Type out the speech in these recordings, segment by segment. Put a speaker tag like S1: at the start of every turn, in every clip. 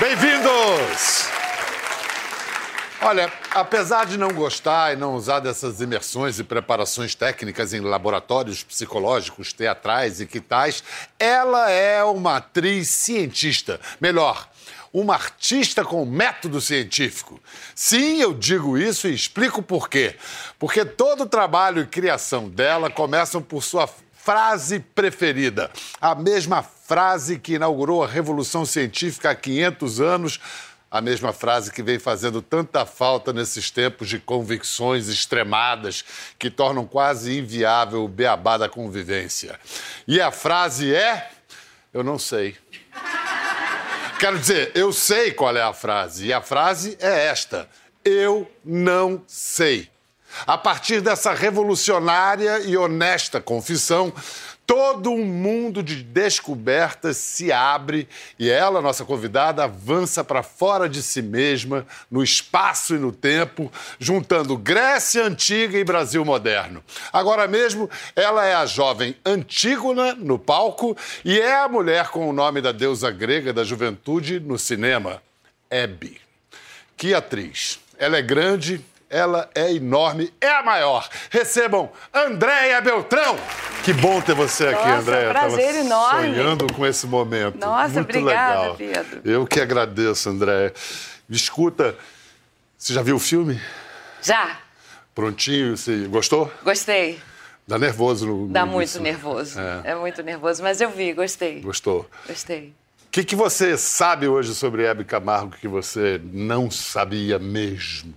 S1: Bem-vindos! Olha, apesar de não gostar e não usar dessas imersões e preparações técnicas em laboratórios psicológicos, teatrais e que tais, ela é uma atriz cientista. Melhor, uma artista com método científico. Sim, eu digo isso e explico por quê. Porque todo o trabalho e criação dela começam por sua frase preferida. A mesma frase que inaugurou a revolução científica há 500 anos a mesma frase que vem fazendo tanta falta nesses tempos de convicções extremadas que tornam quase inviável o beabá da convivência. E a frase é: Eu não sei. Quero dizer, eu sei qual é a frase. E a frase é esta: Eu não sei. A partir dessa revolucionária e honesta confissão, todo um mundo de descobertas se abre e ela, nossa convidada, avança para fora de si mesma, no espaço e no tempo, juntando Grécia Antiga e Brasil Moderno. Agora mesmo, ela é a jovem Antígona no palco e é a mulher com o nome da deusa grega da juventude no cinema, Hebe. Que atriz! Ela é grande, ela é enorme, é a maior. Recebam Andréia Beltrão. Que bom ter você aqui,
S2: Nossa,
S1: Andréia.
S2: prazer
S1: Tava
S2: enorme.
S1: Sonhando com esse momento.
S2: Nossa,
S1: Muito
S2: obrigada,
S1: legal.
S2: Pedro.
S1: Eu que agradeço, Andréia. Escuta, você já viu o filme?
S2: Já,
S1: Prontinho? Você gostou?
S2: gostei.
S1: Dá nervoso no no
S2: Dá muito
S1: início.
S2: nervoso.
S1: É.
S2: É. muito nervoso, mas eu vi, gostei.
S1: Gostou.
S2: Gostei.
S1: O que, que você sabe hoje sobre Hebe Camargo que você não sabia mesmo?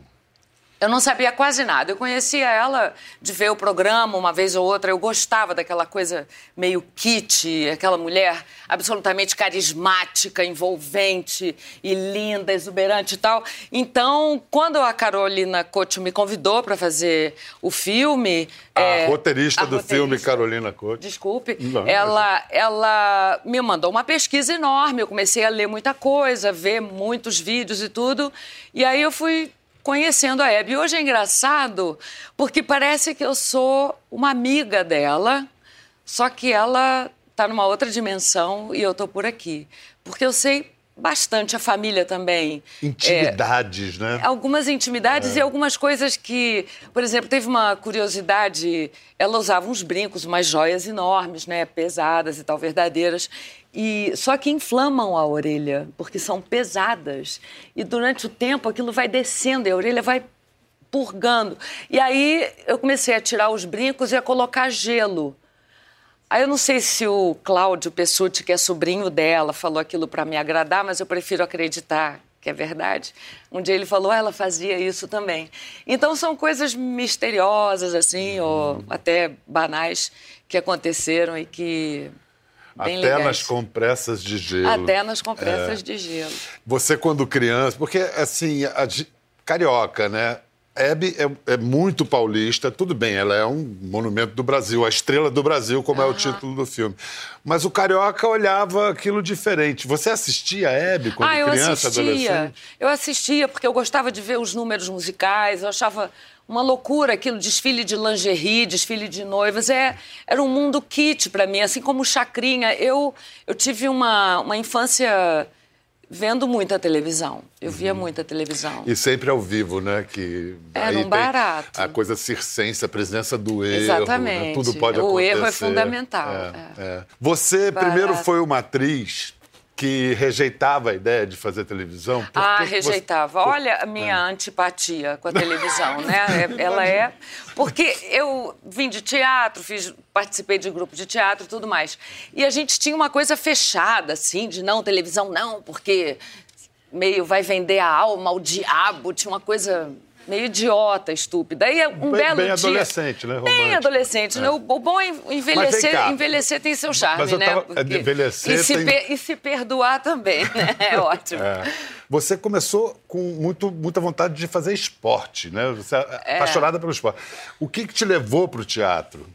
S2: Eu não sabia quase nada. Eu conhecia ela de ver o programa uma vez ou outra. Eu gostava daquela coisa meio kit, aquela mulher absolutamente carismática, envolvente e linda, exuberante e tal. Então, quando a Carolina Couto me convidou para fazer o filme.
S1: A
S2: é,
S1: roteirista
S2: a
S1: do filme,
S2: roteirista-
S1: Carolina Couto.
S2: Desculpe.
S1: Não,
S2: ela, ela me mandou uma pesquisa enorme. Eu comecei a ler muita coisa, ver muitos vídeos e tudo. E aí eu fui conhecendo a Hebe. Hoje é engraçado porque parece que eu sou uma amiga dela, só que ela está numa outra dimensão e eu estou por aqui. Porque eu sei bastante a família também. É,
S1: Intimidades, né?
S2: Algumas intimidades e algumas coisas que, por exemplo, teve uma curiosidade. Ela usava uns brincos, umas joias enormes, né, pesadas e tal, verdadeiras. E só que inflamam a orelha, porque são pesadas. E durante o tempo aquilo vai descendo e a orelha vai purgando. E aí eu comecei a tirar os brincos e a colocar gelo. Aí eu não sei se o Cláudio Pessutti, que é sobrinho dela, falou aquilo para me agradar, mas eu prefiro acreditar que é verdade. Um dia ele falou, ah, ela fazia isso também. Então são coisas misteriosas, assim, ou até banais, que aconteceram e que. Bem
S1: Até nas compressas de gelo.
S2: Até nas compressas
S1: É.
S2: de gelo.
S1: Você, quando criança, porque assim, a carioca, né? Hebe é, é muito paulista, tudo bem, ela é um monumento do Brasil, a estrela do Brasil, como é o título do filme. Mas o carioca olhava aquilo diferente. Você assistia a Hebe quando
S2: ah, eu
S1: criança,
S2: assistia.
S1: adolescente?
S2: Eu assistia porque eu gostava de ver os números musicais, eu achava uma loucura aquilo, desfile de lingerie, desfile de noivas. É, era um mundo kit para mim, assim como Chacrinha. Eu, eu tive uma, uma infância vendo muita televisão. Eu via muita televisão.
S1: Uhum. E sempre ao vivo, né? Que
S2: Era
S1: aí
S2: um barato.
S1: A coisa circense, a presença do erro. né?
S2: Exatamente.
S1: Tudo pode
S2: O
S1: acontecer.
S2: erro é fundamental,
S1: É,
S2: é.
S1: é. Você
S2: Barato.
S1: primeiro foi uma atriz que rejeitava a ideia de fazer televisão? Por
S2: Ah,
S1: você-
S2: rejeitava.
S1: por-
S2: Olha a minha antipatia com a televisão, né? É- Ela é. Porque eu vim de teatro, fiz, participei de grupo de teatro e tudo mais. E a gente tinha uma coisa fechada, assim, de não, televisão não, porque meio vai vender a alma ao diabo. Tinha uma coisa meio idiota, estúpida. Aí um
S1: Bem-
S2: bem, belo
S1: bem
S2: dia.
S1: adolescente, né?
S2: Bem
S1: Romântico.
S2: adolescente, né? O, bom é envelhecer, envelhecer tem seu charme,
S1: Mas eu
S2: né?
S1: tava-
S2: Porque-
S1: envelhecer
S2: e, se
S1: tem-
S2: per- e se perdoar também, né? É ótimo.
S1: É. Você começou com muito, muita vontade de fazer esporte, né? Você é
S2: É.
S1: apaixonada pelo esporte. O que, que te levou para o teatro?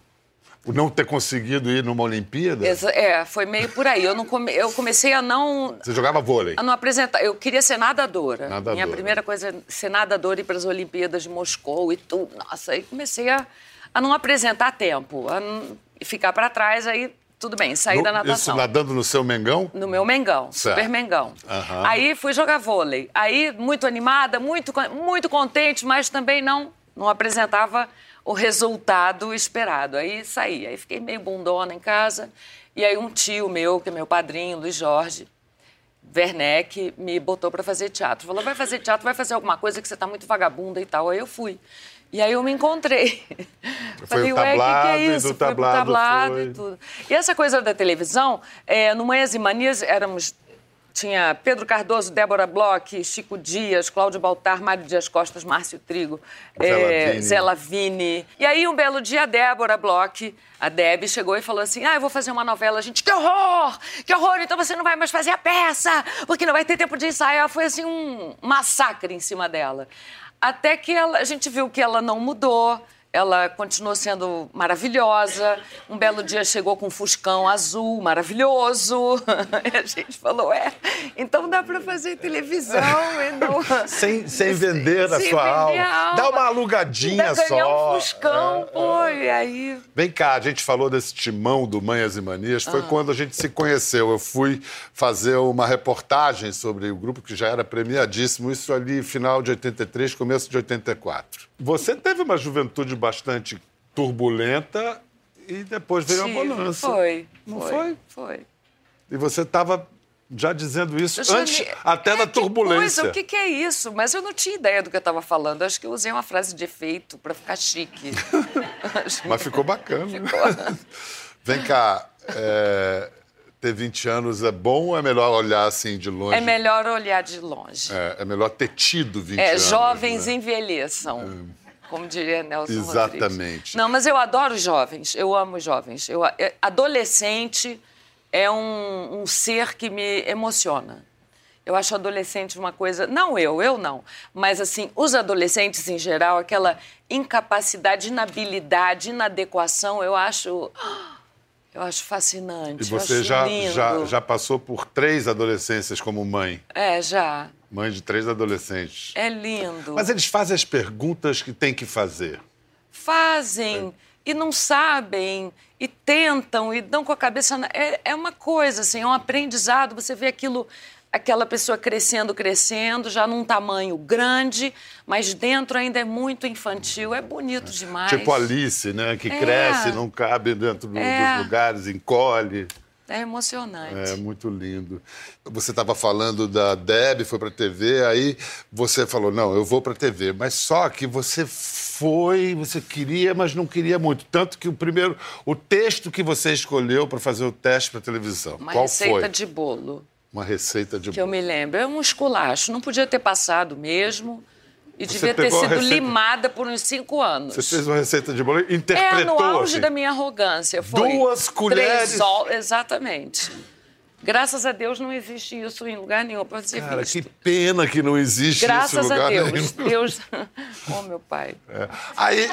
S1: O não ter conseguido ir numa Olimpíada?
S2: Exa- É, foi meio por aí. Eu, não come- eu comecei a não,
S1: Você jogava vôlei?
S2: a não apresentar. Eu queria ser nadadora.
S1: Nadadora.
S2: Minha primeira coisa é ser nadadora e ir para as Olimpíadas de Moscou e tudo. Nossa, aí comecei a, a não apresentar tempo, a não- ficar para trás. Aí tudo bem, saí
S1: No-
S2: da
S1: Isso
S2: natação.
S1: nadando no seu Mengão?
S2: No meu Mengão,
S1: Certo.
S2: super Mengão.
S1: Aham.
S2: Aí fui jogar vôlei. Aí, muito animada, muito, muito contente, mas também não, não apresentava o resultado esperado. Aí saí. Aí fiquei meio bundona em casa. E aí um tio meu, que é meu padrinho, Luiz Jorge, Werneck, me botou para fazer teatro. Falou, vai fazer teatro, vai fazer alguma coisa que você tá muito vagabunda e tal. Aí eu fui. E aí eu me encontrei. Falei,
S1: o
S2: ué, o que, que
S1: tablado,
S2: é isso?
S1: do
S2: Fui pro
S1: tablado
S2: tablado
S1: foi.
S2: e tudo. E essa coisa da televisão, é, no Manhãs e Manias éramos... Tinha Pedro Cardoso, Débora Bloch, Chico Dias, Cláudio Baltar, Mário Dias Costas, Márcio Trigo,
S1: Zé
S2: é,
S1: Lavini.
S2: Zé Lavini. E aí, um belo dia, a Débora Bloch, a Deb, chegou e falou assim: Ah, eu vou fazer uma novela. A gente, que horror! Que horror! Então você não vai mais fazer a peça, porque não vai ter tempo de ensaiar. Foi assim um massacre em cima dela. Até que ela- a gente viu que ela não mudou. Ela continuou sendo maravilhosa. Um belo dia chegou com um fuscão azul, maravilhoso. E a gente falou: é, então dá para fazer televisão não.
S1: Sem, sem vender a
S2: Sem
S1: sua
S2: vender
S1: alma.
S2: a
S1: Dá
S2: alma.
S1: uma alugadinha
S2: ganhar
S1: só.
S2: um fuscão, pô, e aí.
S1: Vem cá, a gente falou desse timão do Manhas e Manias,
S2: Ah.
S1: foi quando a gente se conheceu. Eu fui fazer uma reportagem sobre o grupo que já era premiadíssimo, isso ali final de 83, começo de 84. Você teve uma juventude bastante turbulenta e depois veio a bonança.
S2: Foi.
S1: Não
S2: foi?
S1: foi?
S2: Foi.
S1: E você estava já dizendo isso
S2: Eu
S1: antes até
S2: É,
S1: da turbulência.
S2: coisa, o que, que é isso? Mas eu não tinha ideia do que eu estava falando. Acho que eu usei uma frase de efeito para ficar chique.
S1: Mas ficou bacana. Vem cá, é, ter 20 anos é bom ou é melhor olhar assim de longe?
S2: É melhor olhar de longe.
S1: É, é melhor ter tido 20
S2: É,
S1: anos.
S2: jovens
S1: né?
S2: envelheçam. Como diria Nelson
S1: Exatamente.
S2: Rodrigues. Não, mas eu adoro jovens. Eu amo jovens. Eu, é- adolescente é um, um ser que me emociona. Eu acho adolescente uma coisa. Não eu, eu não. Mas, assim, os adolescentes em geral, aquela incapacidade, inabilidade, inadequação, eu acho. Eu acho fascinante.
S1: E você já,
S2: lindo.
S1: já, já passou por três adolescências como mãe.
S2: É, já.
S1: Mãe de três adolescentes.
S2: É lindo.
S1: Mas eles fazem as perguntas que tem que fazer.
S2: fazem e não sabem e tentam e dão com a cabeça na... é, é uma coisa assim é um aprendizado você vê aquilo aquela pessoa crescendo crescendo já num tamanho grande mas dentro ainda é muito infantil é bonito demais
S1: Tipo Alice, né? Que
S2: É.
S1: cresce, não cabe dentro
S2: É.
S1: dos lugares, encolhe.
S2: é emocionante
S1: É muito lindo. Você estava falando da Deb, foi para TV, aí você falou: não, eu vou para TV. Mas só que você foi, você queria, mas não queria muito. Tanto que o primeiro, o texto que você escolheu para fazer o teste para televisão,
S2: uma
S1: qual
S2: receita
S1: foi?
S2: de bolo
S1: Uma receita de
S2: que eu me lembro é um esculacho não podia ter passado mesmo e devia ter sido
S1: receita-
S2: limada por uns cinco anos
S1: Você fez uma receita de bolo,
S2: É,
S1: interpretou
S2: no auge
S1: assim.
S2: da minha arrogância. Foi
S1: Duas colheres?
S2: Ol- Exatamente. Graças a Deus não existe isso em lugar nenhum para ser
S1: Cara,
S2: visto.
S1: que pena que não existe isso em
S2: Graças a
S1: lugar
S2: Deus.
S1: nenhum.
S2: Deus. Oh, meu pai.
S1: É. Aí,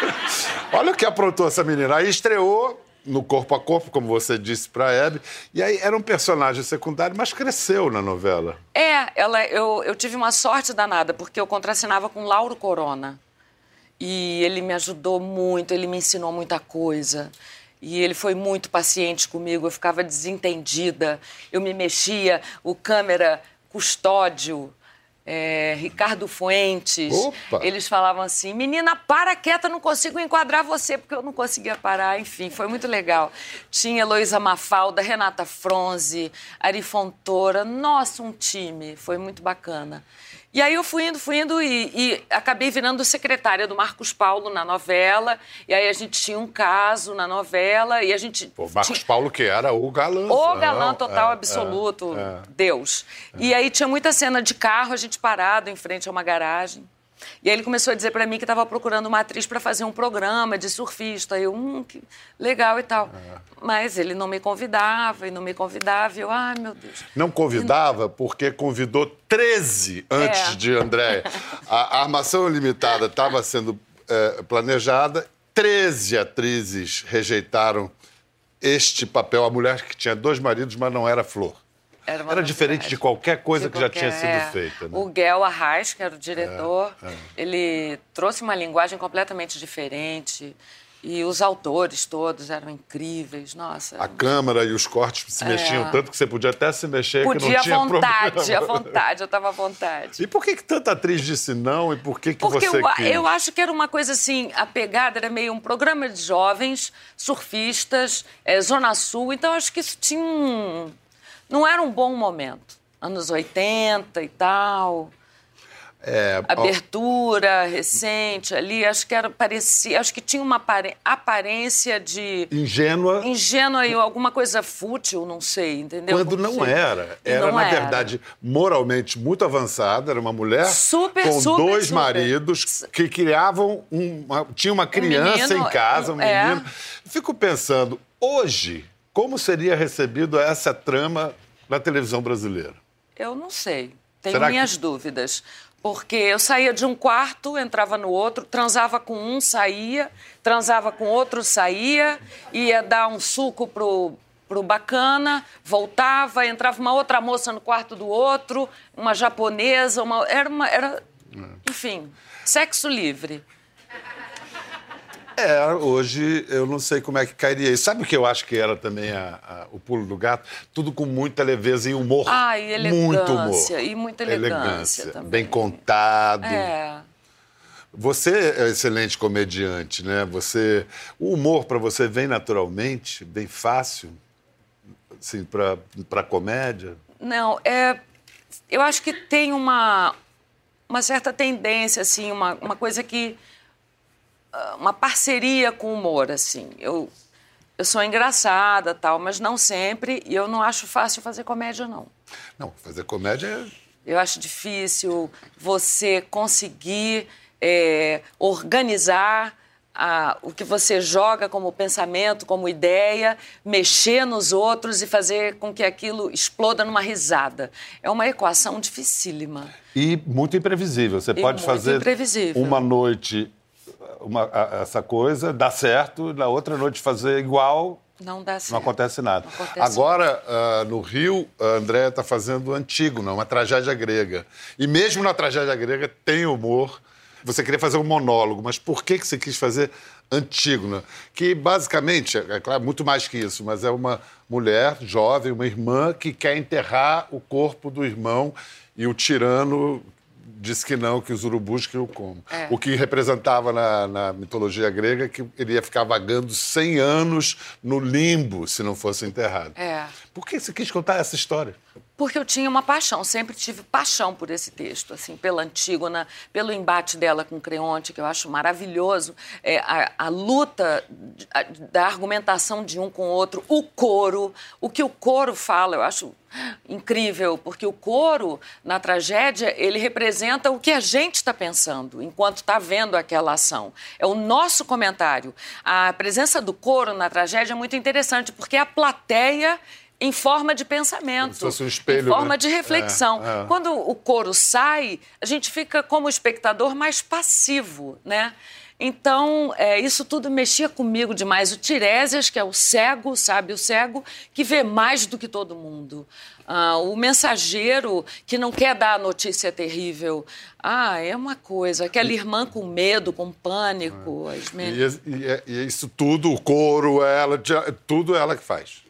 S1: olha o que aprontou essa menina. Aí estreou no Corpo a Corpo, como você disse pra Hebe, e aí era um personagem secundário, mas cresceu na novela.
S2: É, ela, eu, eu tive uma sorte danada, porque eu contracenava com Lauro Corona. E ele me ajudou muito, ele me ensinou muita coisa. E ele foi muito paciente comigo, eu ficava desentendida, eu me mexia, o câmera custódio, é, Ricardo Fuentes.
S1: Opa!
S2: Eles falavam assim: menina, para quieta, não consigo enquadrar você, porque eu não conseguia parar. Enfim, foi muito legal. Tinha Heloísa Mafalda, Renata Fronze, Ari Fontoura. Nossa, um time. Foi muito bacana. E aí eu fui indo, fui indo e, e acabei virando secretária do Marcos Paulo na novela. E aí a gente tinha um caso na novela e a gente.
S1: Pô, Marcos
S2: tinha-
S1: Paulo, que era o galã.
S2: o galã
S1: Não,
S2: total,
S1: é,
S2: absoluto,
S1: é, é.
S2: Deus. E aí tinha muita cena de carro, a gente parado em frente a uma garagem. E aí ele começou a dizer pra mim que estava procurando uma atriz para fazer um programa de surfista. Eu, hum, que legal e tal.
S1: É.
S2: Mas ele não me convidava e não me convidava. E eu, ai, meu Deus.
S1: Não convidava porque convidou 13 antes
S2: É.
S1: de Andréia. A, a Armação Limitada estava sendo é, planejada, 13 atrizes rejeitaram este papel. A mulher que tinha dois maridos, mas não era flor.
S2: Era,
S1: Era diferente de qualquer coisa
S2: De
S1: que já
S2: qualquer-
S1: tinha sido
S2: é.
S1: feita. Né?
S2: O Guel Arraes, que era o diretor,
S1: É,
S2: ele trouxe uma linguagem completamente diferente. E os autores todos eram incríveis, nossa.
S1: A câmera e os cortes se mexiam é. tanto que você podia até se mexer
S2: podia
S1: que não tinha
S2: vontade,
S1: problema.
S2: à vontade, eu estava à vontade.
S1: E por que, que tanta atriz disse não e por que, que
S2: Porque
S1: você
S2: eu,
S1: quis?
S2: eu acho que era uma coisa assim, a pegada era meio um programa de jovens, surfistas, é, Zona Sul, então acho que isso tinha um... Não era um bom momento. Anos 80 e tal... É, abertura ó, recente ali, acho que era parecia, acho que tinha uma aparência de
S1: ingênua,
S2: ingênua e alguma coisa fútil, não sei, entendeu?
S1: Quando não era, era não na era. verdade moralmente muito avançada, era uma mulher
S2: super,
S1: com
S2: super,
S1: dois
S2: super.
S1: maridos que criavam uma, tinha uma criança um menino, em casa, um é. menino. Fico pensando hoje como seria recebido essa trama na televisão brasileira.
S2: Eu não sei. Tenho Será minhas que... dúvidas. Porque eu saía de um quarto, entrava no outro, transava com um, saía, transava com outro, saía, ia dar um suco pro, pro bacana, voltava, entrava uma outra moça no quarto do outro, uma japonesa, uma, era uma. Era, enfim, sexo livre.
S1: É, hoje eu não sei como é que cairia isso. Sabe o que eu acho que era também a, a, o pulo do gato? Tudo com muita leveza e humor.
S2: Ah, e elegância.
S1: Muito humor.
S2: E muita elegância, elegância
S1: também. Bem contado.
S2: É.
S1: Você é excelente comediante, né? Você, o humor para você vem naturalmente, bem fácil, assim, para comédia?
S2: Não, é, eu acho que tem uma, uma certa tendência, assim, uma, uma coisa que uma parceria com o humor, assim. Eu, eu sou engraçada, tal, mas não sempre, e eu não acho fácil fazer comédia, não.
S1: Não, fazer comédia é...
S2: Eu acho difícil você conseguir é, organizar a, o que você joga como pensamento, como ideia, mexer nos outros e fazer com que aquilo exploda numa risada. É uma equação dificílima.
S1: E muito imprevisível. Você
S2: e
S1: pode fazer uma noite uma, a, essa coisa, dá certo, na outra noite fazer igual.
S2: Não dá certo.
S1: Não acontece nada.
S2: Não acontece
S1: Agora, uh, no Rio, a Andréa está fazendo Antígona, uma tragédia grega. E mesmo na tragédia grega tem humor. Você queria fazer um monólogo, mas por que, que você quis fazer Antígona? Que basicamente, é claro, muito mais que isso, mas é uma mulher jovem, uma irmã que quer enterrar o corpo do irmão e o tirano disse que não, que os urubus que o como. É. O que representava na, na, mitologia grega que ele ia ficar vagando 100 anos no limbo se não fosse enterrado.
S2: É.
S1: Por que você quis contar essa história?
S2: Porque eu tinha uma paixão, sempre tive paixão por esse texto, assim, pela Antígona, pelo embate dela com Creonte, que eu acho maravilhoso, é, a, a, luta a, da argumentação de um com o outro, o coro, o que o coro fala, eu acho incrível, porque o coro, na tragédia, ele representa o que a gente está pensando enquanto está vendo aquela ação. É o nosso comentário. A presença do coro na tragédia é muito interessante, porque a plateia em forma de pensamento,
S1: Como se fosse um espelho,
S2: em forma
S1: né?
S2: de reflexão.
S1: É, é.
S2: Quando o coro sai, a gente fica como espectador mais passivo, né? Então, é, isso tudo mexia comigo demais. O Tiresias, que é o cego, sabe, o cego que vê mais do que todo mundo. Ah, o mensageiro que não quer dar a notícia terrível. Ah, é uma coisa. Aquela irmã com medo, com pânico.
S1: É. E, e, e, isso tudo, o coro, ela, tudo ela que faz.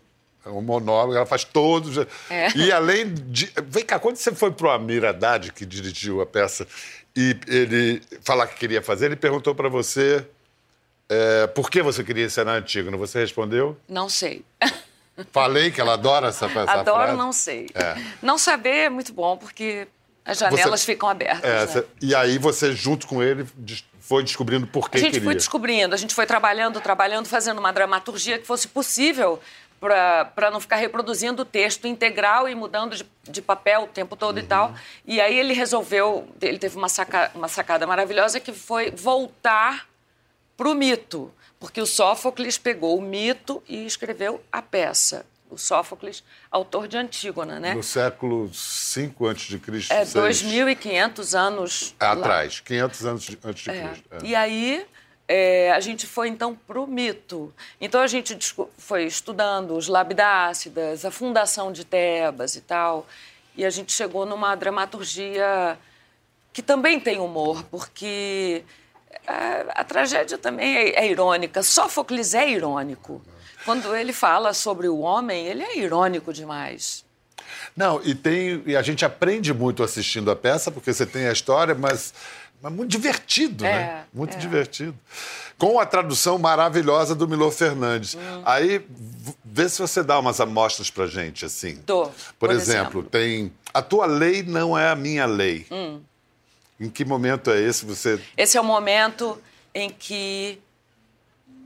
S1: É um monólogo, ela faz todos. É. E além de. Vem cá, quando você foi para o Amir Haddad, que dirigiu a peça, e ele falar que queria fazer, ele perguntou para você é, por que você queria ser na Antígona. Você respondeu?
S2: Não sei.
S1: Falei que ela adora essa, essa
S2: Adoro,
S1: frase.
S2: não sei. É. Não saber é muito bom, porque as janelas você, ficam abertas. É, né?
S1: E aí você, junto com ele, foi descobrindo por que
S2: A gente
S1: queria.
S2: foi descobrindo, a gente foi trabalhando, trabalhando, fazendo uma dramaturgia que fosse possível para não ficar reproduzindo o texto integral e mudando de, de papel o tempo todo uhum. e tal. E aí ele resolveu, ele teve uma, saca, uma sacada maravilhosa que foi voltar para o mito, porque o Sófocles pegou o mito e escreveu a peça. O Sófocles, autor de Antígona, né?
S1: No século V a.C.
S2: É, 2.500 anos
S1: Atrás, 500 anos antes de
S2: é.
S1: Cristo. É.
S2: E aí é, a gente foi então para o mito. Então a gente foi estudando os labidácidas, a fundação de Tebas e tal, e a gente chegou numa dramaturgia que também tem humor, porque a, a tragédia também é, é irônica. Sófocles é irônico. Quando ele fala sobre o homem, ele é irônico demais.
S1: Não, e tem e a gente aprende muito assistindo a peça, porque você tem a história, mas, mas muito divertido,
S2: É,
S1: né? Muito
S2: é.
S1: divertido. Com a tradução maravilhosa do Milor Fernandes. Aí, v- vê se você dá umas amostras pra gente, assim.
S2: Dou,
S1: Por,
S2: por
S1: exemplo,
S2: exemplo.
S1: tem A tua lei não é a minha lei. Em que momento é esse você...
S2: Esse é o momento em que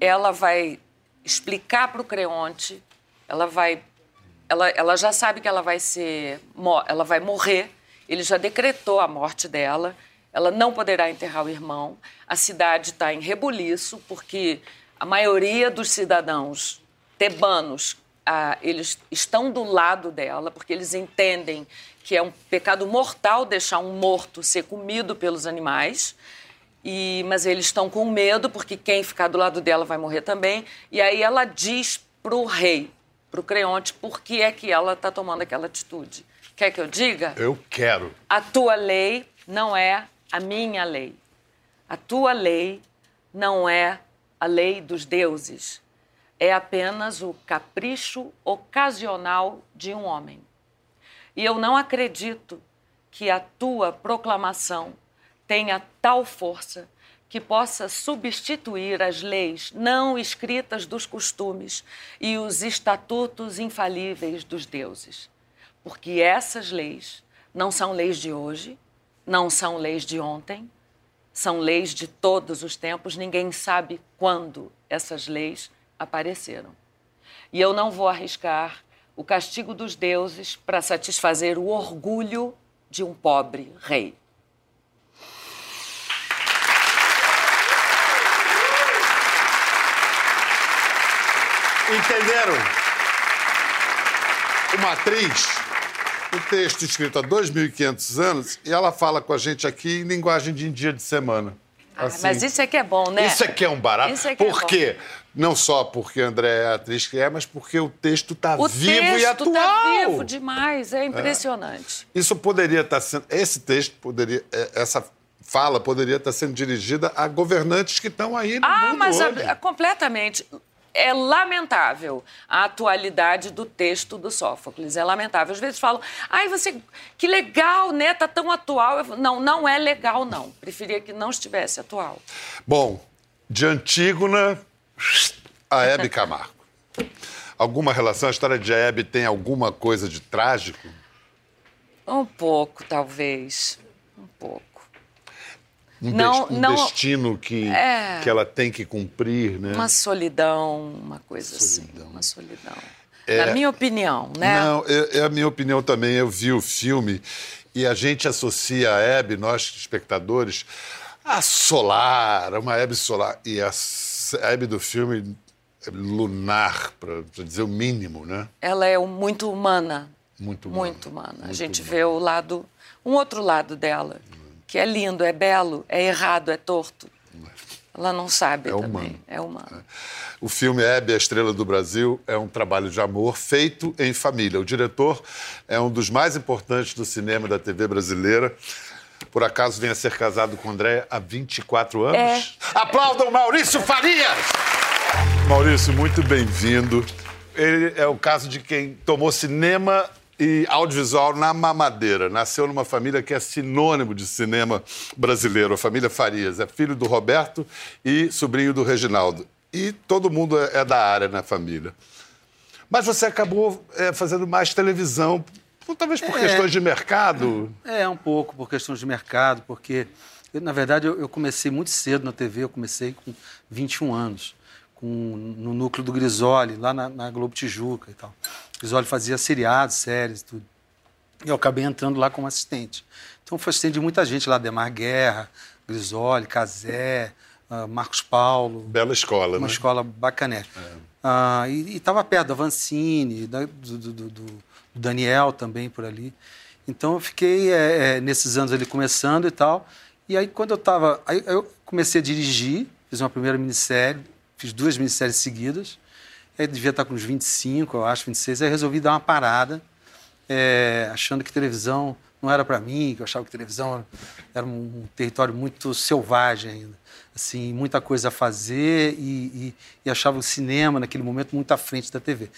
S2: ela vai explicar para o Creonte, ela vai, ela, ela já sabe que ela vai ser, ela vai morrer. Ele já decretou a morte dela. Ela não poderá enterrar o irmão. A cidade está em rebuliço porque a maioria dos cidadãos tebanos ah, eles estão do lado dela porque eles entendem que é um pecado mortal deixar um morto ser comido pelos animais. E, mas eles estão com medo, porque quem ficar do lado dela vai morrer também. E aí ela diz para o rei, para o Creonte, por que é que ela está tomando aquela atitude. Quer que eu diga?
S1: Eu quero.
S2: A tua lei não é a minha lei. A tua lei não é a lei dos deuses. É apenas o capricho ocasional de um homem. E eu não acredito que a tua proclamação tenha tal força que possa substituir as leis não escritas dos costumes e os estatutos infalíveis dos deuses. Porque essas leis não são leis de hoje, não são leis de ontem, são leis de todos os tempos. Ninguém sabe quando essas leis apareceram. E eu não vou arriscar o castigo dos deuses para satisfazer o orgulho de um pobre rei.
S1: Entenderam? Uma atriz, um texto escrito há 2.500 anos, e ela fala com a gente aqui em linguagem de dia de semana.
S2: Ah,
S1: Assim.
S2: mas isso é que é bom, né?
S1: Isso aqui é um barato.
S2: Isso é que é
S1: Por
S2: bom.
S1: quê? Não só porque a André é a atriz que é, mas porque o texto está
S2: O
S1: vivo
S2: texto
S1: e atual.
S2: tá vivo demais, é impressionante.
S1: Isso poderia estar sendo. Esse texto poderia. é, Essa fala poderia estar sendo dirigida a governantes que estão aí no
S2: Ah,
S1: mundo
S2: mas a-
S1: hoje.
S2: a- completamente. É lamentável a atualidade do texto do Sófocles. É lamentável. Às vezes falam, ai, você. Que legal, né? Tá tão atual. Falo, não, não é legal, não. Preferia que não estivesse atual.
S1: Bom, de Antígona a Hebe Camargo. Alguma relação? A história de Hebe tem alguma coisa de trágico?
S2: Um pouco, talvez. Um pouco.
S1: Um,
S2: Não,
S1: des- um
S2: não-
S1: destino que,
S2: É.
S1: que ela tem que cumprir, né?
S2: Uma solidão, uma coisa
S1: Solidão.
S2: assim. Uma solidão.
S1: É.
S2: Na minha opinião, né?
S1: Não, é, é a minha opinião também. Eu vi o filme e a gente associa a Hebe, nós espectadores, a solar, a uma Hebe solar. E a a Hebe do filme é lunar, para dizer o mínimo, né?
S2: Ela é muito humana.
S1: Muito humana.
S2: Muito humana. a
S1: Muito
S2: gente
S1: humana.
S2: vê o lado, um outro lado dela, que é lindo, é belo, é errado, é torto. Ela não sabe
S1: É
S2: também.
S1: humano.
S2: É humano.
S1: O filme Hebe, a Estrela do Brasil, é um trabalho de amor feito em família. O diretor é um dos mais importantes do cinema e da TV brasileira. Por acaso vem a ser casado com André há 24 anos? Aplaudam Maurício Farias! Maurício, muito bem-vindo. Ele é o caso de quem tomou cinema e audiovisual na mamadeira. Nasceu numa família que é sinônimo de cinema brasileiro, a família Farias. É filho do Roberto e sobrinho do Reginaldo. E todo mundo é é da área na família. Mas você acabou é, fazendo mais televisão, talvez por
S3: É.
S1: questões de mercado.
S3: É, um pouco por questões de mercado, porque, eu, na verdade, eu, eu comecei muito cedo na TV, eu comecei com 21 anos, com, no núcleo do Grisoli, lá na, na Globo Tijuca e tal. Grisoli fazia seriados, séries, tudo. E eu acabei entrando lá como assistente. Então, fui assistente de muita gente lá, Demar Guerra, Grisoli, Casé, ah, Marcos Paulo,
S1: Bela escola,
S3: uma
S1: né?
S3: escola bacané. Ah, e estava perto da Vancini, da- do, do- do- do Daniel também por ali. Então eu fiquei é, é, nesses anos ali começando e tal. E aí quando eu estava. Aí eu comecei a dirigir, fiz uma primeira minissérie, fiz duas minisséries seguidas. Aí devia estar com uns 25, eu acho, 26. Aí resolvi dar uma parada, é, achando que televisão não era para mim, que eu achava que televisão era um, um território muito selvagem ainda. Assim, muita coisa a fazer e, e, e achava o cinema, naquele momento, muito à frente da TV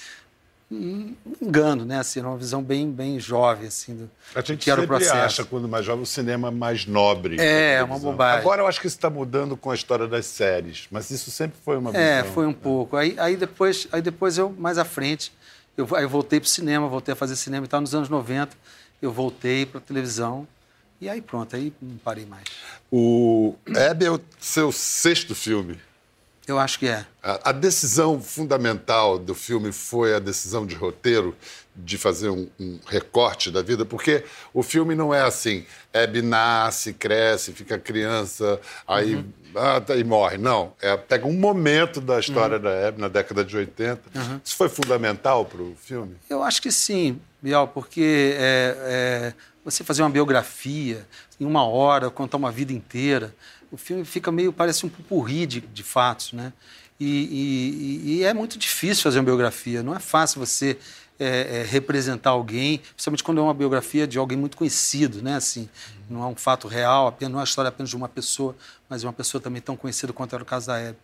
S3: um engano, né? Assim, uma visão bem, bem jovem, assim, do
S1: a gente
S3: que era
S1: sempre
S3: o processo.
S1: acha, quando mais jovem, o cinema mais nobre.
S3: É, uma bobagem.
S1: Agora eu acho que isso está mudando com a história das séries, mas isso sempre foi uma visão.
S3: É, foi um pouco. Aí, aí, depois, aí depois eu, mais à frente, eu, aí eu voltei para o cinema, voltei a fazer cinema e tal. Nos anos 90, eu voltei para a televisão e aí pronto, aí não parei mais.
S1: O Hebe é o seu sexto filme.
S3: Eu acho que é.
S1: A, a decisão fundamental do filme foi a decisão de roteiro de fazer um, um recorte da vida, porque o filme não é assim, Hebe nasce, cresce, fica criança, aí ah, tá, e morre. Não, é, pega um momento da história da Hebe na década de 80. Isso foi fundamental para o filme?
S3: Eu acho que sim, Bial, porque é, é, você fazer uma biografia em uma hora, contar uma vida inteira, o filme fica meio, parece um pupurri de, de fatos, né? E, e- e é muito difícil fazer uma biografia, não é fácil você é, é, representar alguém, principalmente quando é uma biografia de alguém muito conhecido, né? Assim, não é um fato real, apenas, não é a história apenas de uma pessoa, mas de uma pessoa também tão conhecida quanto era o caso da Hebe.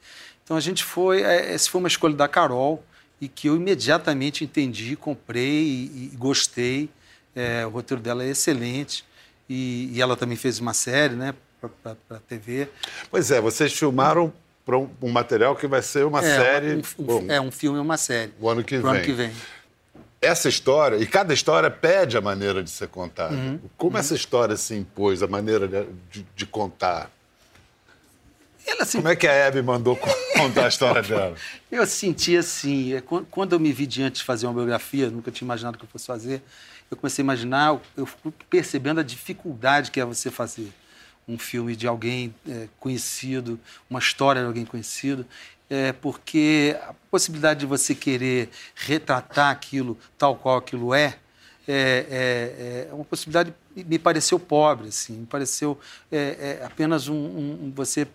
S3: Então a gente foi, é, essa foi uma escolha da Carol e que eu imediatamente entendi, comprei e, e gostei. É, o roteiro dela é excelente e ela também fez uma série, né, para a TV.
S1: Pois é, vocês filmaram para um, um material que vai ser uma
S3: é,
S1: série.
S3: um,
S1: bom,
S3: é um filme e uma série.
S1: O ano que
S3: Pro ano
S1: vem.
S3: que vem.
S1: Essa história, e cada história pede a maneira de ser contada.
S3: Uhum.
S1: Como essa história se impôs, a maneira de, de- contar?
S3: Ela, assim,
S1: Como é que a Hebe mandou co- contar a história dela?
S3: Eu senti assim, é, quan- quando eu me vi diante de fazer uma biografia, nunca tinha imaginado que eu fosse fazer, eu comecei a imaginar, eu fui percebendo a dificuldade que é você fazer um filme de alguém é, conhecido, uma história de alguém conhecido, é, porque a possibilidade de você querer retratar aquilo tal qual aquilo é, é, é, é uma possibilidade me pareceu pobre, assim, me pareceu é, é, apenas um, um- um- você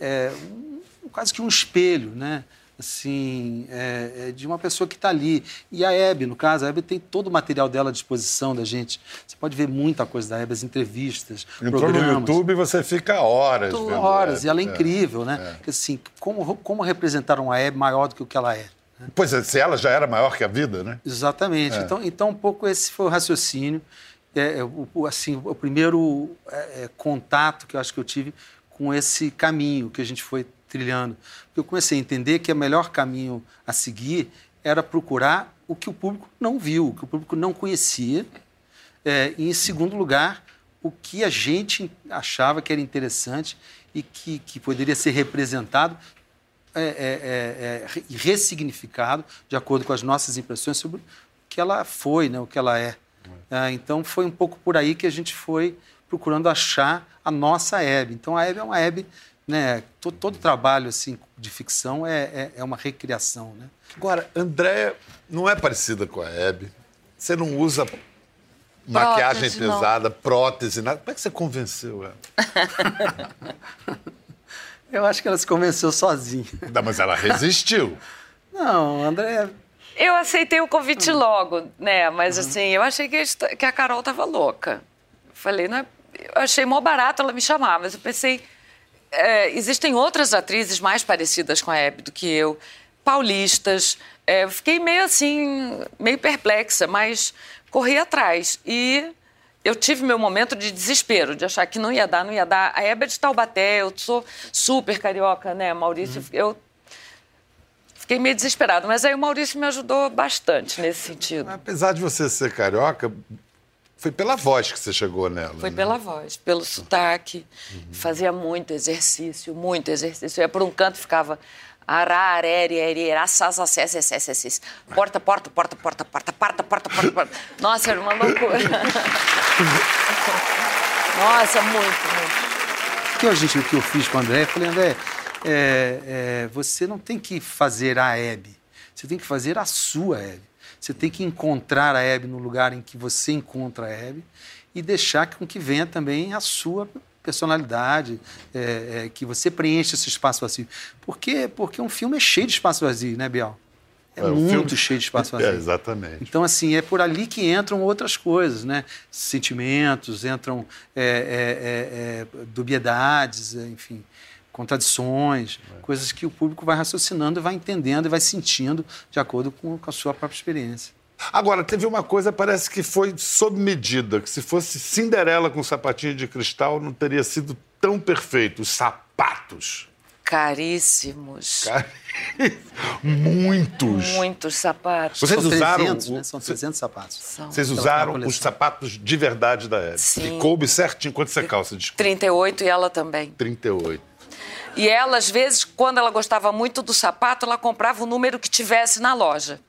S3: é, um- quase que um espelho, né? Assim, é, é de uma pessoa que está ali. E a Hebe, no caso, a Hebe tem todo o material dela à disposição da gente. Você pode ver muita coisa da Hebe, as entrevistas,
S1: Entrou
S3: programas.
S1: no YouTube e você fica horas
S3: Tô
S1: vendo
S3: horas,
S1: Hebe.
S3: e ela é incrível, né? Assim, como, como representaram a Hebe maior do que o que ela é.
S1: Pois é, se ela já era maior que a vida, né?
S3: Exatamente.
S1: É.
S3: Então, então, um pouco esse foi o raciocínio. É, é, o, assim, o primeiro é, é, contato que eu acho que eu tive com esse caminho que a gente foi trilhando. Eu comecei a entender que o melhor caminho a seguir era procurar o que o público não viu, o que o público não conhecia. É, e, em segundo lugar, o que a gente achava que era interessante e que, que poderia ser representado é, é, é, é, e ressignificado de acordo com as nossas impressões sobre o que ela foi, né, o que ela é. Ah, então foi um pouco por aí que a gente foi procurando achar a nossa Hebe. Então a Hebe é uma Hebe, né, todo, todo trabalho assim de ficção é, é, é uma recriação, né?
S1: Agora, Andréia não é parecida com a Hebe. Você não usa maquiagem
S2: não.
S1: pesada, prótese, nada. Como é que você convenceu ela?
S3: Eu acho que ela se convenceu sozinha.
S1: Não, mas ela resistiu.
S3: Não, André,
S2: Eu aceitei o convite logo, né? Mas assim, eu achei que que a Carol tava louca. Falei, não é... Eu achei mó barato ela me chamar, mas eu pensei, é, existem outras atrizes mais parecidas com a Hebe do que eu, paulistas. É, eu fiquei meio assim, meio perplexa, mas corri atrás. E eu tive meu momento de desespero, de achar que não ia dar, não ia dar. A Hebe é de Taubaté, eu sou super carioca, né, Maurício? Eu fiquei meio desesperado, mas aí o Maurício me ajudou bastante nesse sentido.
S1: Apesar de você ser carioca, foi pela voz que você chegou nela.
S2: Foi
S1: né?
S2: pela voz, pelo sotaque. Uhum. Fazia muito exercício, muito exercício. Eu ia por um canto ficava porta, porta, porta, porta, porta, porta, porta, porta. Nossa, era uma loucura. Nossa, muito, muito.
S3: Que a gente, o que eu fiz com o André, eu falei, André, é, é, você não tem que fazer a Hebe, você tem que fazer a sua Hebe. Você tem que encontrar a Hebe no lugar em que você encontra a Hebe e deixar com que venha também a sua personalidade, é, é, que você preencha esse espaço vazio. Por quê? Porque um filme é cheio de espaço vazio, né, Biel? é, é muito filme... cheio de espaço vazio.
S1: É, exatamente.
S3: Então, assim, é por ali que entram outras coisas, né? Sentimentos, entram é, é, é, é dubiedades, enfim, contradições, coisas que o público vai raciocinando e vai entendendo e vai sentindo de acordo com, com a sua própria experiência.
S1: Agora, teve uma coisa, parece que foi sob medida, que se fosse Cinderela com sapatinho de cristal, não teria sido tão perfeito. Os sapatos.
S2: Caríssimos.
S1: Muitos.
S2: Muitos sapatos.
S3: Vocês São usaram. 300, né? São 300 sapatos. São.
S1: Vocês usaram os sapatos de verdade da Hebe. Sim. E coube certinho. Quanto você calça? Desculpa.
S2: 38 e ela também.
S1: 38.
S2: E ela, às vezes, quando ela gostava muito do sapato, ela comprava o número que tivesse na loja.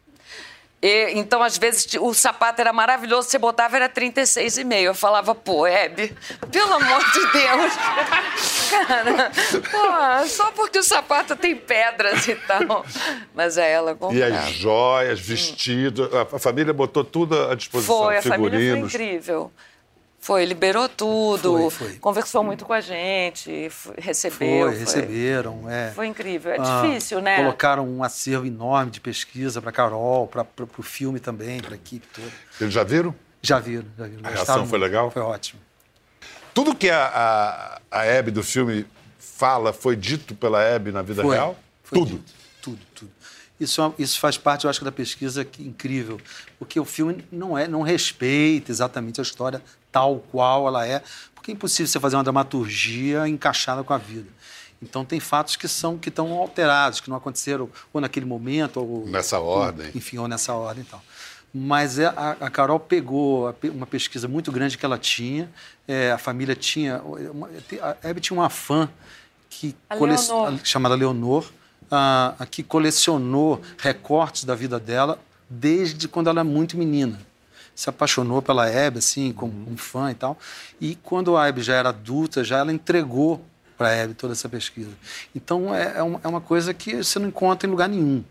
S2: E, então, às vezes, o sapato era maravilhoso, você botava, era 36,5. Eu falava, pô, Hebe, pelo amor de Deus. Cara, pô, só porque o sapato tem pedras e tal. Mas é ela comprava.
S1: E as joias, vestidos, a família botou tudo à disposição,
S2: Foi, a
S1: figurinos.
S2: família foi incrível. Foi, liberou tudo, foi, foi. conversou muito com a gente, recebeu.
S3: Foi, receberam, é.
S2: Foi incrível, é ah, difícil, né?
S3: Colocaram um acervo enorme de pesquisa para Carol, para o filme também, para a equipe toda.
S1: Eles já viram?
S3: Já viram, já viram.
S1: A reação foi legal?
S3: Foi ótimo.
S1: Tudo que a, a, a Hebe do filme fala foi dito pela Hebe na vida
S3: foi,
S1: real?
S3: Foi
S1: tudo?
S3: Dito, tudo, tudo. Isso, é isso faz parte, eu acho, da pesquisa que, incrível, porque o filme não é, não respeita exatamente a história tal qual ela é, porque é impossível você fazer uma dramaturgia encaixada com a vida. Então tem fatos que são que estão alterados, que não aconteceram ou naquele momento ou
S1: nessa ordem,
S3: ou, enfim, ou nessa ordem, então. Mas é, a, a, Carol pegou uma pesquisa muito grande que ela tinha. É, a família tinha. Uma, a Hebe tinha uma fã que
S2: cole...
S3: chamada Leonor, a, que colecionou recortes da vida dela desde quando ela é muito menina se apaixonou pela Hebe, assim, como uhum. um fã e tal. E quando a Hebe já era adulta, já ela entregou para a Hebe toda essa pesquisa. Então, é, é, uma, é uma coisa que você não encontra em lugar nenhum.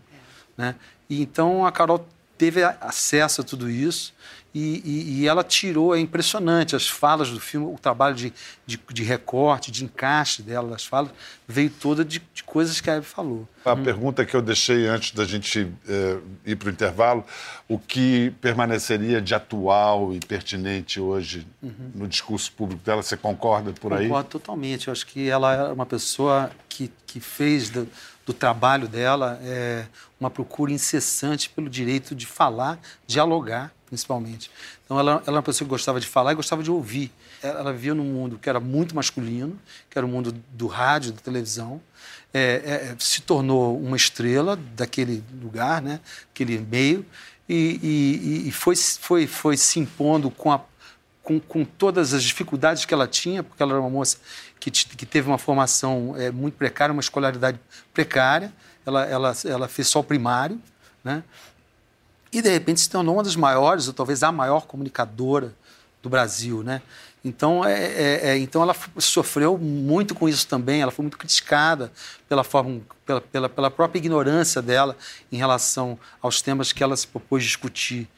S3: Né? E então a Carol teve acesso a tudo isso e, e, e, ela tirou, é impressionante, as falas do filme, o trabalho de, de, de recorte, de encaixe dela, das falas, veio toda de, de coisas que a Eve falou.
S1: A hum. pergunta que eu deixei antes da gente eh, ir para o intervalo, o que permaneceria de atual e pertinente hoje uhum. no discurso público dela, você concorda por aí?
S3: Concordo totalmente, eu acho que ela é uma pessoa que, que fez... Do, do trabalho dela é uma procura incessante pelo direito de falar, dialogar, principalmente. Então, ela, ela era uma pessoa que gostava de falar e gostava de ouvir. Ela vivia num mundo que era muito masculino, que era o mundo do rádio, da televisão. É, é, se tornou uma estrela daquele lugar, né? aquele meio, e, e, e foi, foi, foi se impondo com, a, com, com todas as dificuldades que ela tinha, porque ela era uma moça que, que teve uma formação é, muito precária, uma escolaridade precária, ela, ela, ela fez só o primário, né? E de repente se tornou uma das maiores, ou talvez a maior comunicadora do Brasil. Né? Então, é, é, é, então ela sofreu muito com isso também, ela foi muito criticada pela, forma, pela, pela, pela própria ignorância dela em relação aos temas que ela se propôs discutir.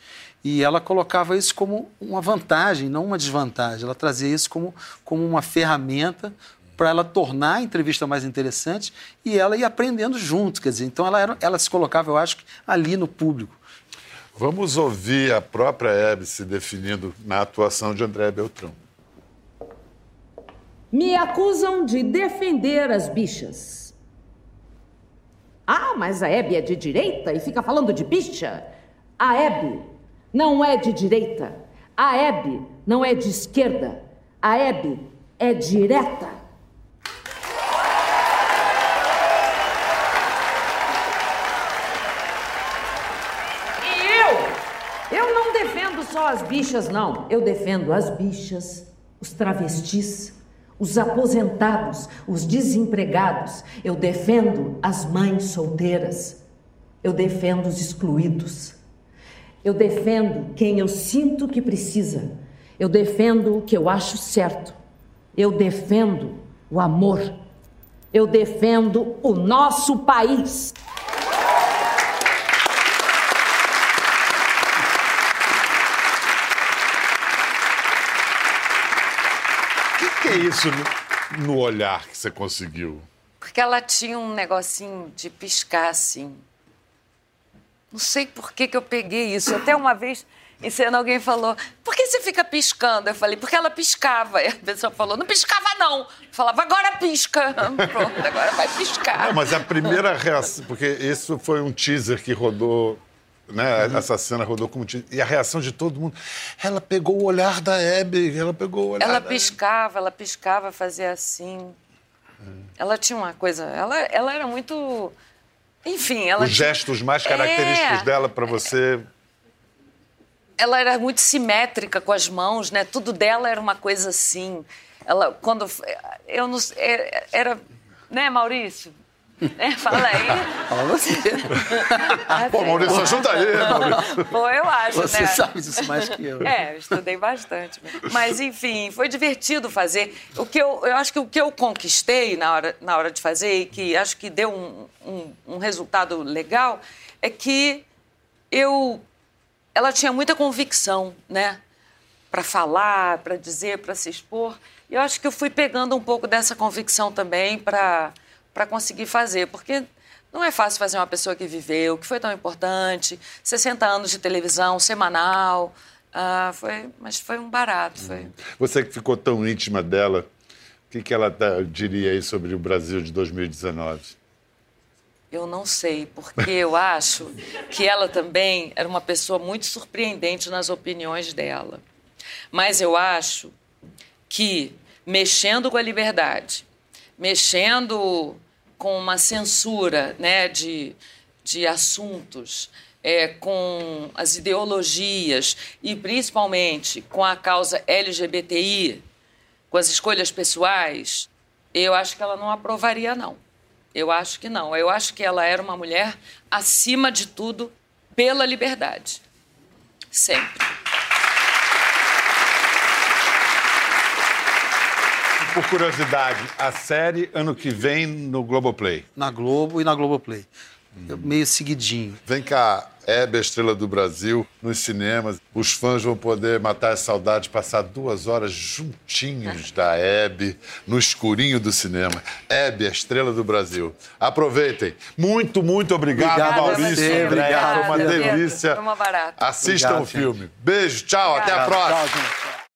S3: E ela colocava isso como uma vantagem, não uma desvantagem. Ela trazia isso como, como uma ferramenta para ela tornar a entrevista mais interessante e ela ia aprendendo junto. Quer dizer, então ela, era, ela se colocava, eu acho, ali no público.
S1: Vamos ouvir a própria Hebe se definindo na atuação de André Beltrão.
S4: Me acusam de defender as bichas. Ah, mas a Hebe é de direita e fica falando de bicha? A Hebe não é de direita. A Hebe não é de esquerda. A Hebe é direta. E eu? Eu não defendo só as bichas, não. Eu defendo as bichas, os travestis, os aposentados, os desempregados. Eu defendo as mães solteiras. Eu defendo os excluídos. Eu defendo quem eu sinto que precisa. Eu defendo o que eu acho certo. Eu defendo o amor. Eu defendo o nosso país.
S1: O que, que é isso no, no olhar que você conseguiu?
S2: Porque ela tinha um negocinho de piscar assim Não sei por que, que eu peguei isso. Até uma vez, em cena, alguém falou: por que você fica piscando? Eu falei: porque ela piscava. E a pessoa falou: não piscava, não. Eu falava: agora pisca. Pronto, agora vai piscar.
S1: Não, mas a primeira reação. Porque isso foi um teaser que rodou. Né?
S2: Uhum.
S1: Essa cena rodou como teaser. E a reação de todo mundo. Ela pegou o olhar da Hebe. Ela pegou o olhar
S2: Ela piscava, ela piscava, fazia assim. Ela tinha uma coisa. Ela, ela era muito. Enfim, ela.
S1: Os
S2: tinha-
S1: gestos mais característicos
S2: É.
S1: dela para você.
S2: ela era muito simétrica com as mãos, né? Tudo dela era uma coisa assim. Ela, quando eu não sei, é- era, né, Maurício? É, fala aí.
S3: Fala você.
S1: Pô, Maurício, ajuda aí, Maurício.
S2: Pô, eu acho,
S3: Você
S2: né?
S3: sabe disso mais que eu.
S2: É, eu estudei bastante. Mas, enfim, foi divertido fazer. O que eu, eu acho que o que eu conquistei na hora, na hora de fazer e que acho que deu um, um, um resultado legal é que eu. Ela tinha muita convicção, né? Para falar, para dizer, para se expor. E eu acho que eu fui pegando um pouco dessa convicção também para conseguir fazer. Porque não é fácil fazer uma pessoa que viveu, que foi tão importante, 60 anos de televisão, semanal. Ah, foi, mas foi um barato. Foi.
S1: Você que ficou tão íntima dela, o que, que ela tá- diria aí sobre o Brasil de 2019?
S2: Eu não sei, porque eu acho que ela também era uma pessoa muito surpreendente nas opiniões dela. Mas eu acho que, mexendo com a liberdade, mexendo com uma censura né, de, de assuntos, é, com as ideologias e principalmente com a causa LGBTI, com as escolhas pessoais, eu acho que ela não aprovaria, não. Eu acho que não. Eu acho que ela era uma mulher, acima de tudo, pela liberdade. Sempre.
S1: Por curiosidade, a série ano que vem no Globoplay.
S3: Na Globo e na Globoplay. Meio seguidinho.
S1: Vem cá, Hebe, a estrela do Brasil, nos cinemas. Os fãs vão poder matar as saudades, passar duas horas juntinhos da Hebe, no escurinho do cinema. Hebe, a estrela do Brasil. Aproveitem. Muito, muito obrigado,
S3: Obrigado a
S1: Maurício.
S3: você, obrigado,
S1: Foi uma delícia.
S2: Foi uma barata.
S1: Assistam
S3: Obrigado,
S1: o filme. Beijo, tchau, até a próxima.
S3: Tchau, gente. Tchau.